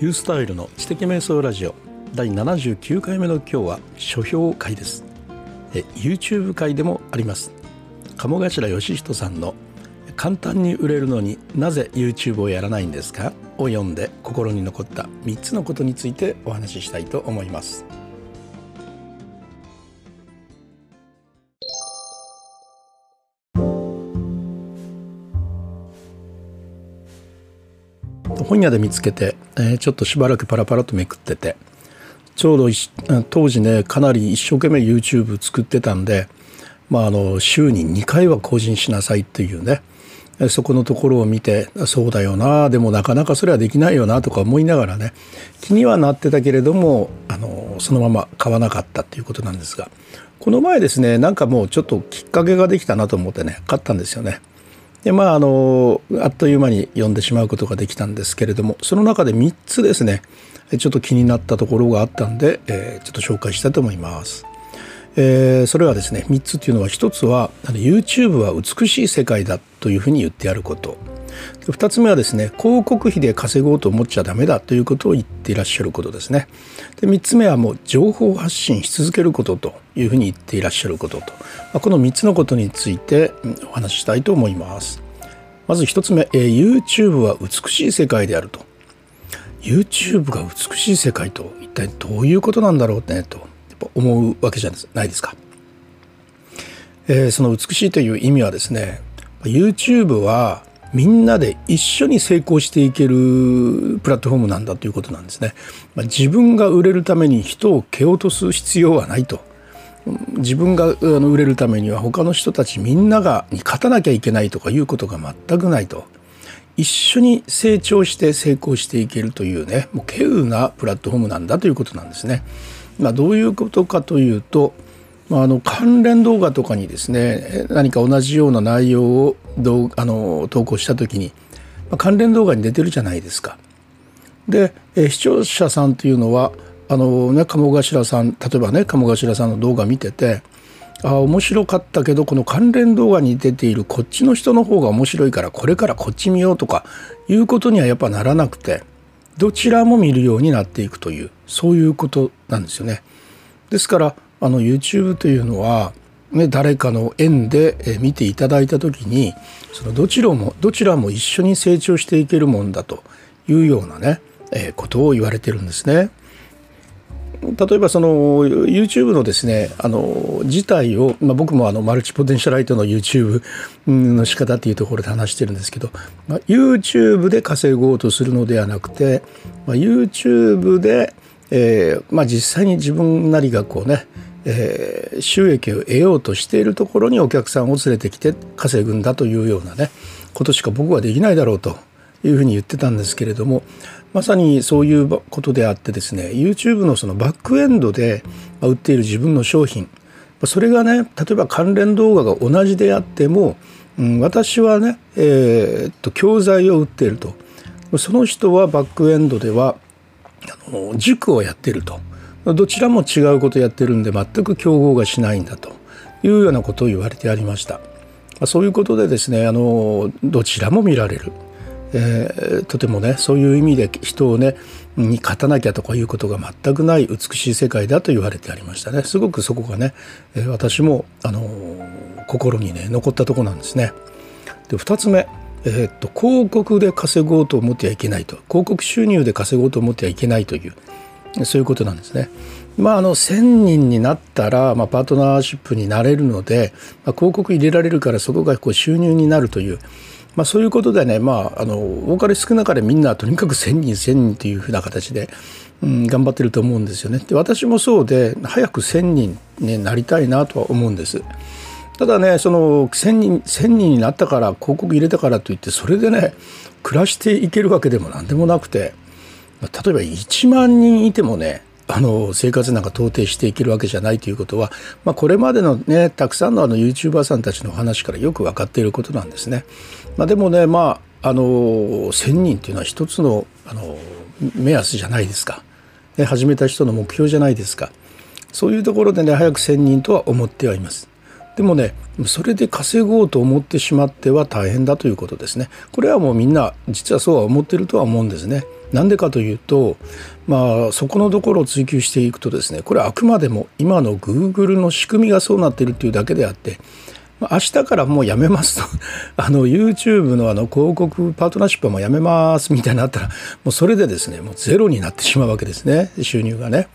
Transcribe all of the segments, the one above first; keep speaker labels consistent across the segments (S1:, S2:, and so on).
S1: リュースタイルの知的瞑想ラジオ。第79回目の今日は書評会です。え YouTube 会でもあります。鴨頭義人さんの簡単に売れるのになぜ YouTube をやらないんですか？を読んで心に残った3つのことについてお話ししたいと思います。本屋で見つけて、え、ちょっとしばらくパラパラとめくってて。ちょうど当時ねかなり一生懸命 YouTube 作ってたんで、まあ、あの週に2回は更新しなさいっていうね。そこのところを見てそうだよなでもなかなかそれはできないよなとか思いながらね。気にはなってたけれどもあのそのまま買わなかったっていうことなんですが。この前ですねなんかもうちょっときっかけができたなと思ってね買ったんですよね。でまああのあっという間に読んでしまうことができたんですけれどもその中で3つですねちょっと気になったところがあったんで、えー、ちょっと紹介したいと思います。えー、それはですね3つというのは1つは YouTube は美しい世界だというふうに言ってあること2つ目はですね広告費で稼ごうと思っちゃダメだということを言っていらっしゃることですね。で3つ目はもう情報発信し続けることというふうに言っていらっしゃることと、まあ、この3つのことについてお話ししたいと思います。まず1つ目、えー、YouTube は美しい世界であると。YouTube が美しい世界と一体どういうことなんだろうねと思うわけじゃないですか。えー、その美しいという意味はですね YouTube はみんなで一緒に成功していけるプラットフォームなんだということなんですね。まあ、自分が売れるために人を蹴落とす必要はないと。自分が売れるためには他の人たちみんながに勝たなきゃいけないとかいうことが全くないと。一緒に成長して成功していけるというねもう稀有なプラットフォームなんだということなんですね。まあ、どういうことかというと、まあ、あの関連動画とかにですね何か同じような内容をどあの投稿した時に、まあ、関連動画に出てるじゃないですか。でえ視聴者さんというのはあの、ね、鴨頭さん例えばね鴨頭さんの動画見ててあ面白かったけどこの関連動画に出ているこっちの人の方が面白いからこれからこっち見ようとかいうことにはやっぱならなくてどちらも見るようになっていくというそういうことなんですよね。ですからあの YouTube というのは、ね、誰かの縁で見ていただいた時にそのどちらもどちらも一緒に成長していけるもんだというようなね、え、ことを言われてるんですね。例えばその YouTube のですねあの自体を、まあ、僕もあのマルチポテンシャライトの YouTube の仕方っていうところで話してるんですけど、まあ、YouTube で稼ごうとするのではなくて、まあ、YouTube で、えーまあ、実際に自分なりがこうねえー、収益を得ようとしているところにお客さんを連れてきて稼ぐんだというようなねことしか僕はできないだろうというふうに言ってたんですけれどもまさにそういうことであってですね YouTube のそのバックエンドで売っている自分の商品それがね例えば関連動画が同じであっても、うん、私はね、えー、っと教材を売っていると。その人はバックエンドではあの塾をやっていると。どちらも違うことをやってるんで全く競合がしないんだというようなことを言われてありました。そういうことでですねあのどちらも見られるえー、とてもねそういう意味で人をねに勝たなきゃとかいうことが全くない美しい世界だと言われてありましたねすごくそこがね、私も、あの、心にね残ったとこなんですね。で2つ目え、っと広告で稼ごうと思ってはいけないと広告収入で稼ごうと思ってはいけないというそういうことなんですね。まあ、あの1,000人になったら、まあ、パートナーシップになれるので、まあ、広告入れられるからそこがこう収入になるというまあ、そういうことでね、まあ、あの多かれ少なかれみんなとにかく1,000人1,000人というふうな形で、うん、頑張ってると思うんですよね。で私もそうで早く1,000人になりたいなとは思うんです。ただねその1,000人1,000人になったから広告入れたからといってそれでね暮らしていけるわけでも何でもなくて例えば1万人いてもねあの生活なんか到底していけるわけじゃないということは、まあ、これまでのねたくさんのあの YouTuber さんたちの話からよく分かっていることなんですね。まあ、でもねまああの1,000人っていうのは一つのあの目安じゃないですか、ね、始めた人の目標じゃないですかそういうところでね早く1,000人とは思ってはいます。でもねそれで稼ごうと思ってしまっては大変だということですね。これはもうみんな実はそうは思ってるとは思うんですね。なんでかというと、まあ、そこのところを追求していくとですねこれはあくまでも今の Google の仕組みがそうなっているというだけであって明日からもうやめますと。あの YouTube のあの広告パートナーシップはもうやめますみたいになったらもうそれでですねもうゼロになってしまうわけですね。収入がね、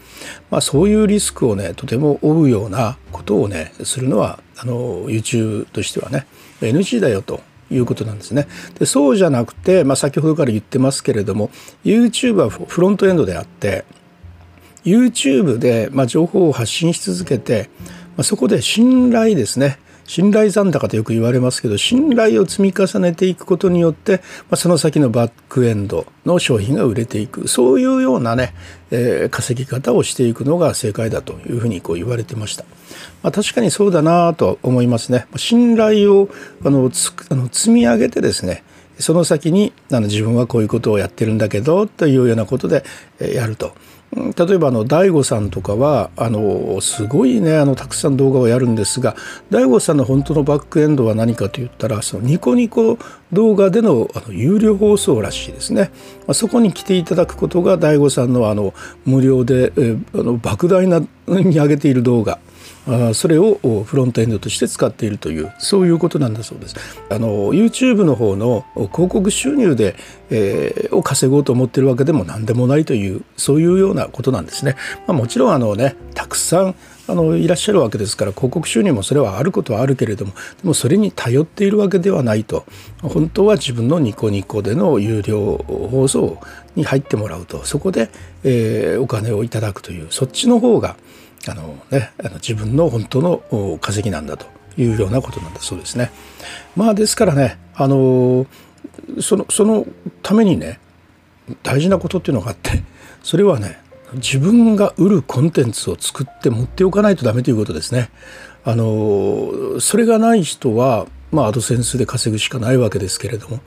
S1: まあ、そういうリスクをねとても負うようなことをねするのはあの YouTube としてはね NG だよと。いうことなんですね。でそうじゃなくて、まあ、先ほどから言ってますけれども YouTube はフロントエンドであって YouTube でまあ情報を発信し続けて、まあ、そこで信頼ですね信頼残高とよく言われますけど信頼を積み重ねていくことによって、まあ、その先のバックエンドの商品が売れていくそういうようなね、えー、稼ぎ方をしていくのが正解だというふうにこう言われてました。まあ、確かにそうだなと思いますね。信頼をあのつあの積み上げてですねその先にあの自分はこういうことをやってるんだけどというようなことでやると。例えばあの DAIGO さんとかはあのすごいねあのたくさん動画をやるんですが DAIGO さんの本当のバックエンドは何かといったらそのニコニコ動画でのあの有料放送らしいですね、まあ、そこに来ていただくことが DAIGO さんのあの無料でえあの莫大な に上げている動画。それをフロントエンドとして使っているというそういうことなんだそうです。あの YouTube の方の広告収入で、えー、を稼ごうと思ってるわけでも何でもないというそういうようなことなんですね。まあ、もちろんあのねたくさんあのいらっしゃるわけですから広告収入もそれはあることはあるけれどもでもそれに頼っているわけではないと本当は自分のニコニコでの有料放送に入ってもらうとそこで、えー、お金をいただくというそっちの方があの、ね、あの自分の本当の稼ぎなんだというようなことなんだそうですね。まあですからねあのそのそのためにね大事なことっていうのがあってそれはね自分が売るコンテンツを作って持っておかないとダメということですね。あのそれがない人はまあアドセンスで稼ぐしかないわけですけれども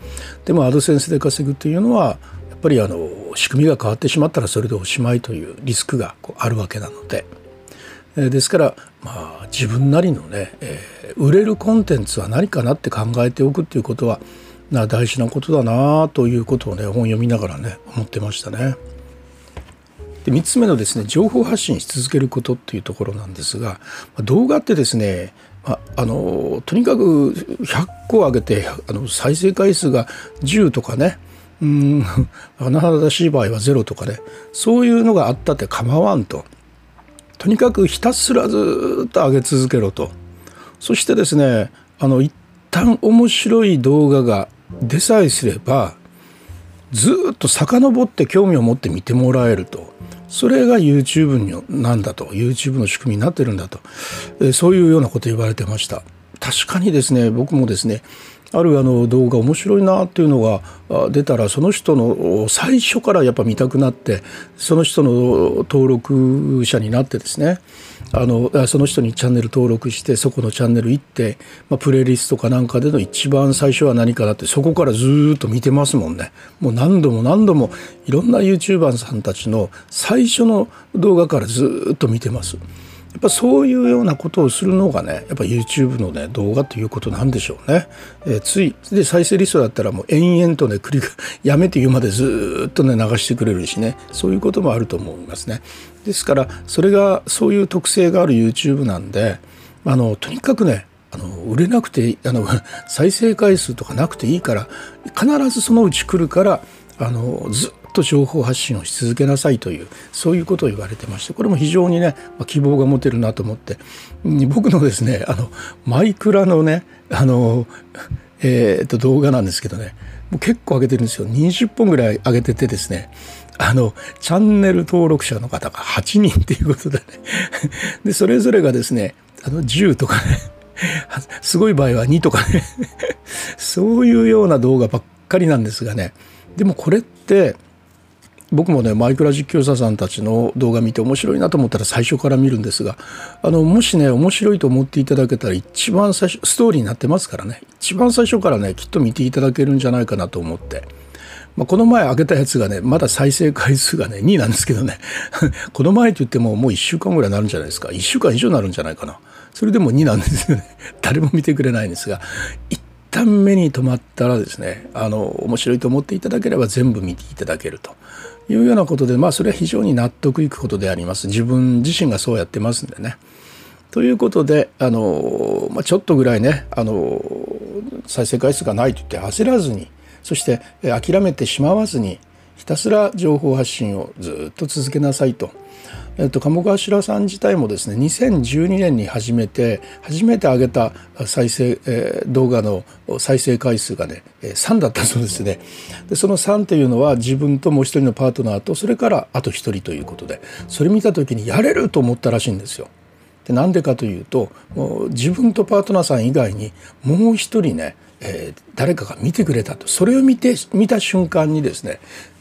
S1: でもアドセンスで稼ぐというのはやっぱりあの仕組みが変わってしまったらそれでおしまいというリスクがこうあるわけなので。えですから、まあ、自分なりのね、えー、売れるコンテンツは何かなって考えておくっていうことはな大事なことだなということをね本読みながらね思ってましたね。で3つ目のですね情報発信し続けることっていうところなんですが動画ってですねああのとにかく100個上げてあの再生回数が10とかねうん甚だしい場合は0とかねそういうのがあったって構わんと。とにかくひたすらずっと上げ続けろと。そしてですねあの一旦面白い動画が出さえすればずっと遡って興味を持って見てもらえると。それが YouTube なんだと YouTube の仕組みになってるんだと。そういうようなこと言われてました。確かにですね僕もですねあるあの動画面白いなっていうのが出たらその人の最初からやっぱ見たくなってその人の登録者になってですねあのその人にチャンネル登録してそこのチャンネル行って、まあ、プレイリストかなんかでの一番最初は何かなってそこからずっと見てますもんねもう何度も何度もいろんな YouTuber さんたちの最初の動画からずっと見てます。やっぱそういうようなことをするのがねやっぱ YouTube のね動画ということなんでしょうね。えー、ついで再生リストだったらもう延々とね繰りやめて言うまでずっとね流してくれるしねそういうこともあると思いますね。ですからそれがそういう特性がある YouTube なんであのとにかくねあの売れなくてあの 再生回数とかなくていいから必ずそのうち来るからあのずっと情報発信をし続けなさいというそういうことを言われてましてこれも非常にね希望が持てるなと思って僕のですねあのマイクラのねあの、えー、と動画なんですけどねもう結構上げてるんですよ。20本ぐらい上げててですねあのチャンネル登録者の方が8人っていうことでね でそれぞれがですねあの10とかね すごい場合は2とかね そういうような動画ばっかりなんですがねでもこれって僕もねマイクラ実況者さんたちの動画見て面白いなと思ったら最初から見るんですがあのもしね面白いと思っていただけたら一番最初ストーリーになってますからね。一番最初からねきっと見ていただけるんじゃないかなと思って。まあ、この前上げたやつがねまだ再生回数がね2なんですけどね。この前と言ってももう1週間ぐらいになるんじゃないですか。1週間以上になるんじゃないかな。それでも2なんですよね。誰も見てくれないんですが一旦目に留まったらですねあの面白いと思っていただければ全部見ていただけると。いうようなことでまあそれは非常に納得いくことであります自分自身がそうやってますんでね。ということであの、まあ、ちょっとぐらいねあの再生回数がないと言って焦らずにそして諦めてしまわずにひたすら情報発信をずっと続けなさいと。えっと、鴨川白さん自体もですね2012年に初めて初めて上げた再生、えー、動画の再生回数がね3だったそうですねでその3というのは自分ともう一人のパートナーとそれからあと一人ということでそれ見た時にやれると思ったらしいんですよ。でなんでかというと自分とパートナーさん以外にもう一人ね、えー、誰かが見てくれたとそれを見て見た瞬間にですね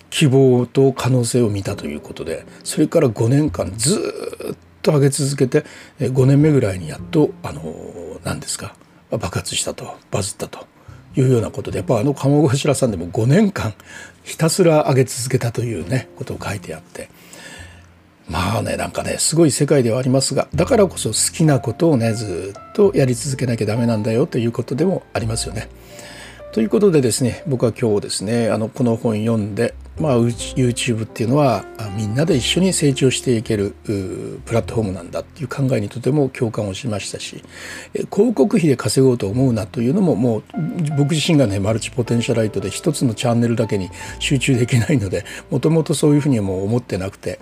S1: 希望と可能性を見たということでそれから5年間ずっと上げ続けて5年目ぐらいにやっとあの何ですか爆発したとバズったというようなことでやっぱあの鴨頭さんでも5年間ひたすら上げ続けたというねことを書いてあってまあねなんかねすごい世界ではありますがだからこそ好きなことをねずっとやり続けなきゃダメなんだよということでもありますよね。ということでですね僕は今日ですねあのこの本読んでまあ、YouTube っていうのはみんなで一緒に成長していけるプラットフォームなんだっていう考えにとても共感をしましたし広告費で稼ごうと思うなというのももう僕自身がねマルチポテンシャライトで一つのチャンネルだけに集中できないのでもともとそういうふうにはもう思ってなくて、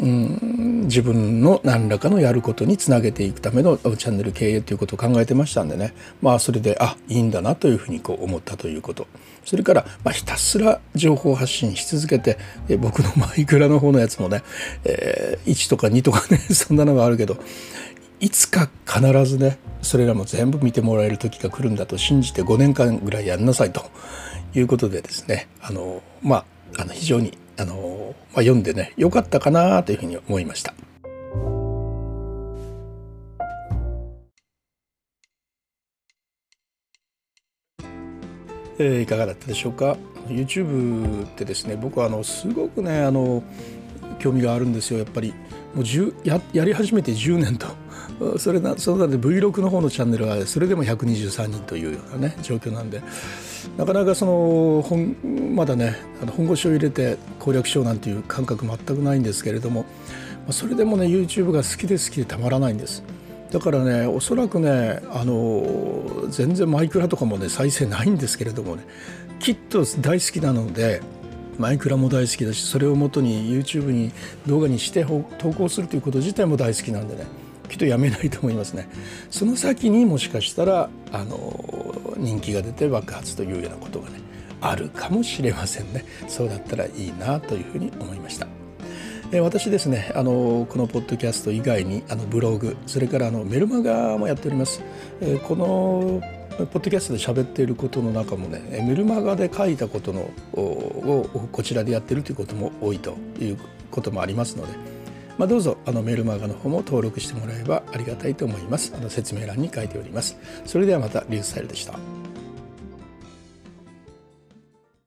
S1: うん、自分の何らかのやることにつなげていくためのチャンネル経営ということを考えてましたんでね。まあそれであいいんだなというふうにこう思ったということ。それから、まあ、ひたすら情報発信し続けて、え僕のマイクラの方のやつもね、えー、1とか2とかね そんなのがあるけどいつか必ずねそれらも全部見てもらえる時が来るんだと信じて5年間ぐらいやんなさいということでですねあのまああの非常にあの、まあ、読んでね良かったかなというふうに思いました。えー、いかがだったでしょうか？YouTube ってですね僕はあのすごくねあの興味があるんですよやっぱりもうややり始めて10年と それなその中で Vlog の方のチャンネルはそれでも123人というようなね状況なんでなかなかその本まだねあの本腰を入れて攻略しようなんていう感覚全くないんですけれどもそれでもね YouTube が好きで好きでたまらないんです。だからねおそらくねあの全然マイクラとかもね再生ないんですけれどもねきっと大好きなのでマイクラも大好きだしそれをもとに YouTube に動画にして投稿するということ自体も大好きなんでねきっとやめないと思いますね。その先にもしかしたらあの人気が出て爆発というようなことがねあるかもしれませんね。そうだったらいいなというふうに思いました。私ですねあのこのポッドキャスト以外にあのブログそれからあのメルマガもやっております。このポッドキャストで喋っていることの中もねメルマガで書いたことのをこちらでやってるということも多いということもありますので、まあ、どうぞあのメルマガの方も登録してもらえばありがたいと思います。あの説明欄に書いております。それではまたリュースタイルでした。